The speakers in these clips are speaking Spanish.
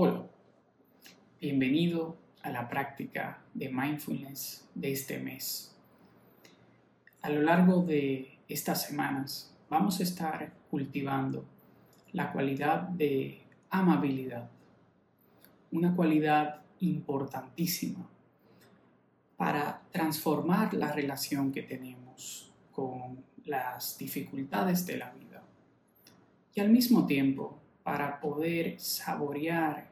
Hola, bienvenido a la práctica de mindfulness de este mes. A lo largo de estas semanas vamos a estar cultivando la cualidad de amabilidad, una cualidad importantísima para transformar la relación que tenemos con las dificultades de la vida y al mismo tiempo para poder saborear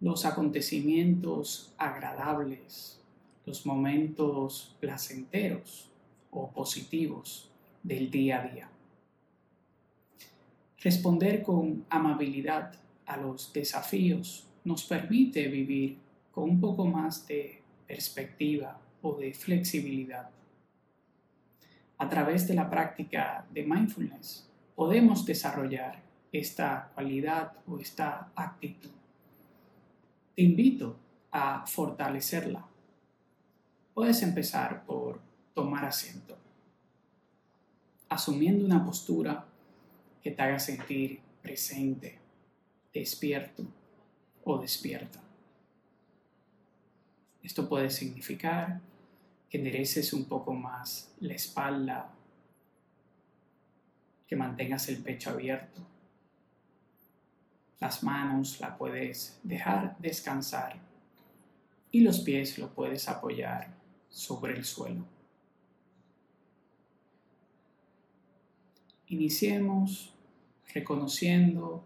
los acontecimientos agradables, los momentos placenteros o positivos del día a día. Responder con amabilidad a los desafíos nos permite vivir con un poco más de perspectiva o de flexibilidad. A través de la práctica de mindfulness podemos desarrollar esta cualidad o esta actitud. Te invito a fortalecerla. Puedes empezar por tomar asiento, asumiendo una postura que te haga sentir presente, despierto o despierta. Esto puede significar que endereces un poco más la espalda, que mantengas el pecho abierto las manos la puedes dejar descansar y los pies lo puedes apoyar sobre el suelo. Iniciemos reconociendo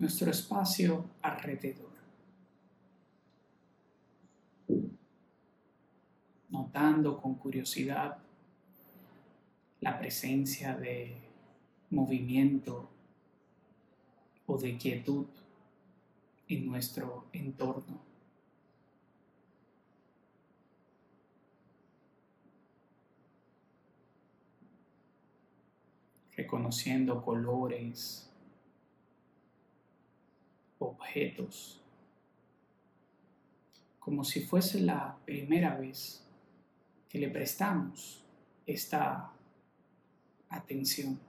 nuestro espacio alrededor. Notando con curiosidad la presencia de movimiento o de quietud en nuestro entorno. Reconociendo colores, objetos, como si fuese la primera vez que le prestamos esta atención.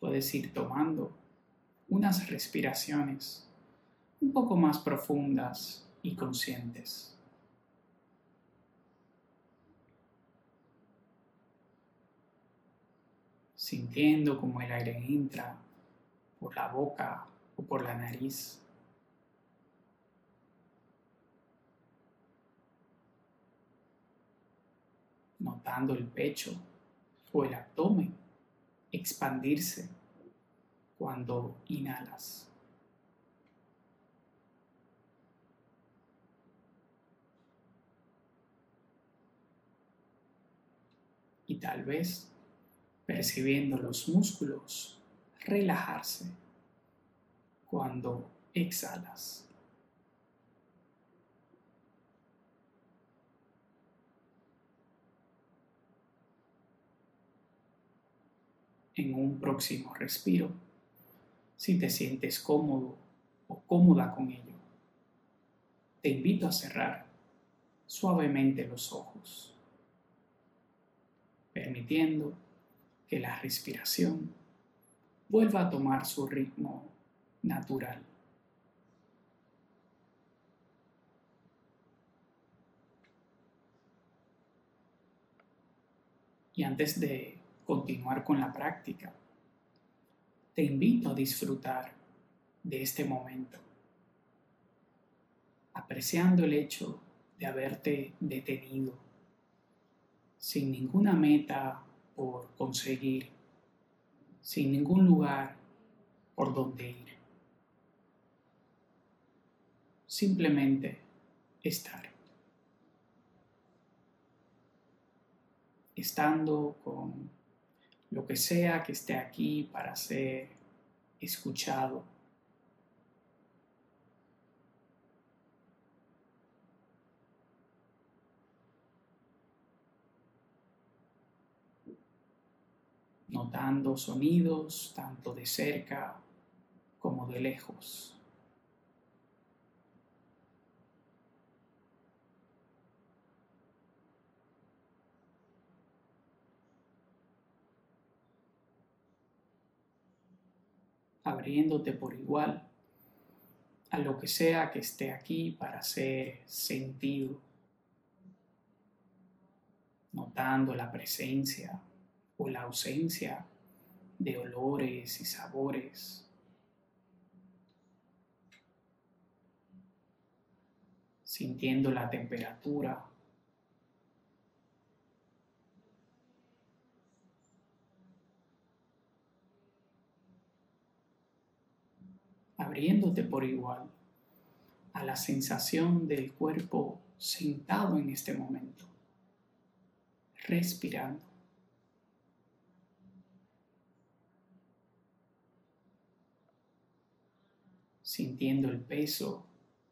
Puedes ir tomando unas respiraciones un poco más profundas y conscientes. Sintiendo como el aire entra por la boca o por la nariz. Notando el pecho o el abdomen expandirse cuando inhalas. Y tal vez percibiendo los músculos relajarse cuando exhalas. En un próximo respiro, si te sientes cómodo o cómoda con ello. Te invito a cerrar suavemente los ojos, permitiendo que la respiración vuelva a tomar su ritmo natural. Y antes de continuar con la práctica. Te invito a disfrutar de este momento, apreciando el hecho de haberte detenido, sin ninguna meta por conseguir, sin ningún lugar por donde ir. Simplemente estar. Estando con lo que sea que esté aquí para ser escuchado. Notando sonidos tanto de cerca como de lejos. Abriéndote por igual a lo que sea que esté aquí para ser sentido, notando la presencia o la ausencia de olores y sabores. sintiendo la temperatura abriéndote por igual a la sensación del cuerpo sentado en este momento, respirando. sintiendo el peso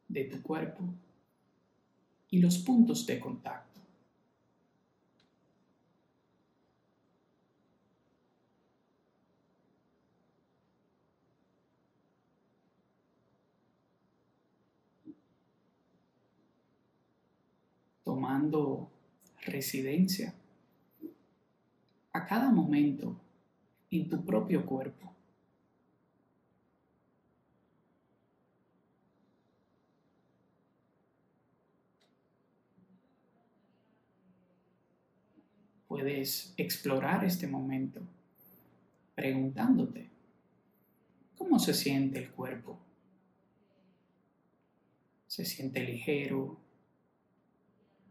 de tu cuerpo y los puntos de contacto. Tomando residencia a cada momento en tu propio cuerpo. Puedes explorar este momento preguntándote, ¿cómo se siente el cuerpo? ¿Se siente ligero?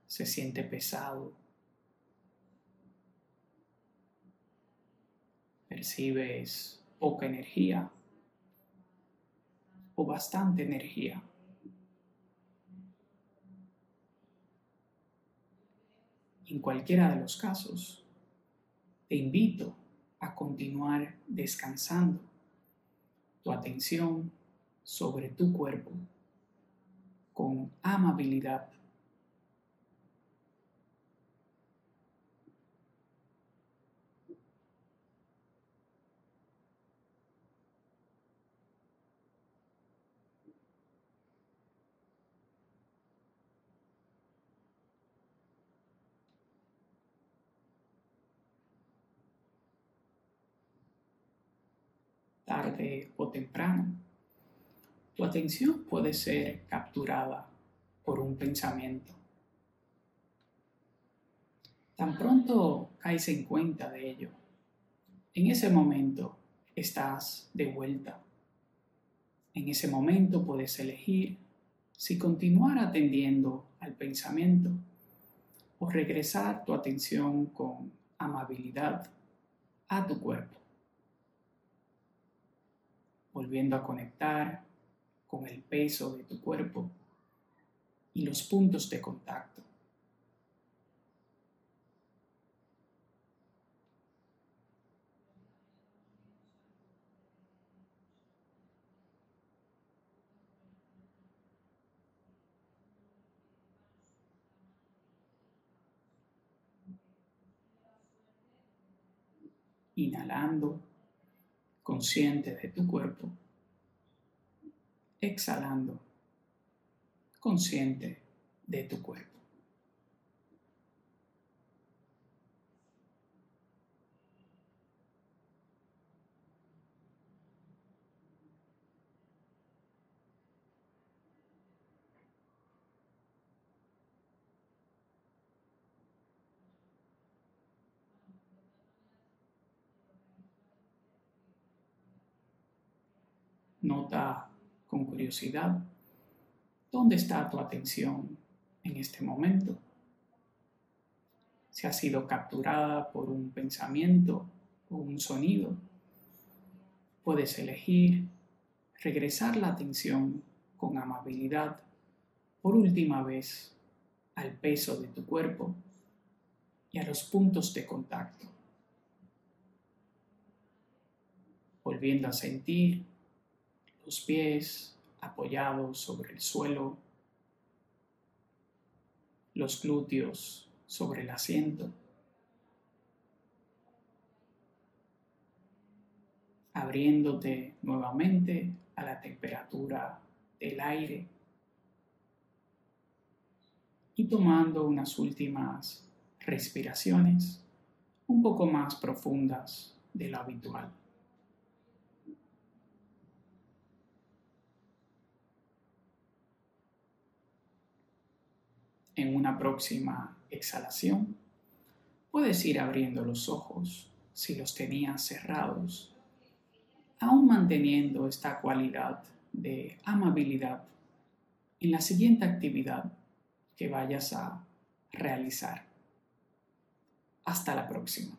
Se siente pesado. Percibes poca energía o bastante energía. En cualquiera de los casos, te invito a continuar descansando tu atención sobre tu cuerpo con amabilidad tarde o temprano, tu atención puede ser capturada por un pensamiento. Tan pronto caes en cuenta de ello, en ese momento estás de vuelta. En ese momento puedes elegir si continuar atendiendo al pensamiento o regresar tu atención con amabilidad a tu cuerpo volviendo a conectar con el peso de tu cuerpo y los puntos de contacto. Inhalando consciente de tu cuerpo, exhalando, consciente de tu cuerpo. Nota con curiosidad dónde está tu atención en este momento. Si ha sido capturada por un pensamiento o un sonido, puedes elegir regresar la atención con amabilidad por última vez al peso de tu cuerpo y a los puntos de contacto, volviendo a sentir los pies apoyados sobre el suelo, los glúteos sobre el asiento, abriéndote nuevamente a la temperatura del aire y tomando unas últimas respiraciones un poco más profundas de lo habitual. En una próxima exhalación, puedes ir abriendo los ojos si los tenías cerrados, aún manteniendo esta cualidad de amabilidad en la siguiente actividad que vayas a realizar. Hasta la próxima.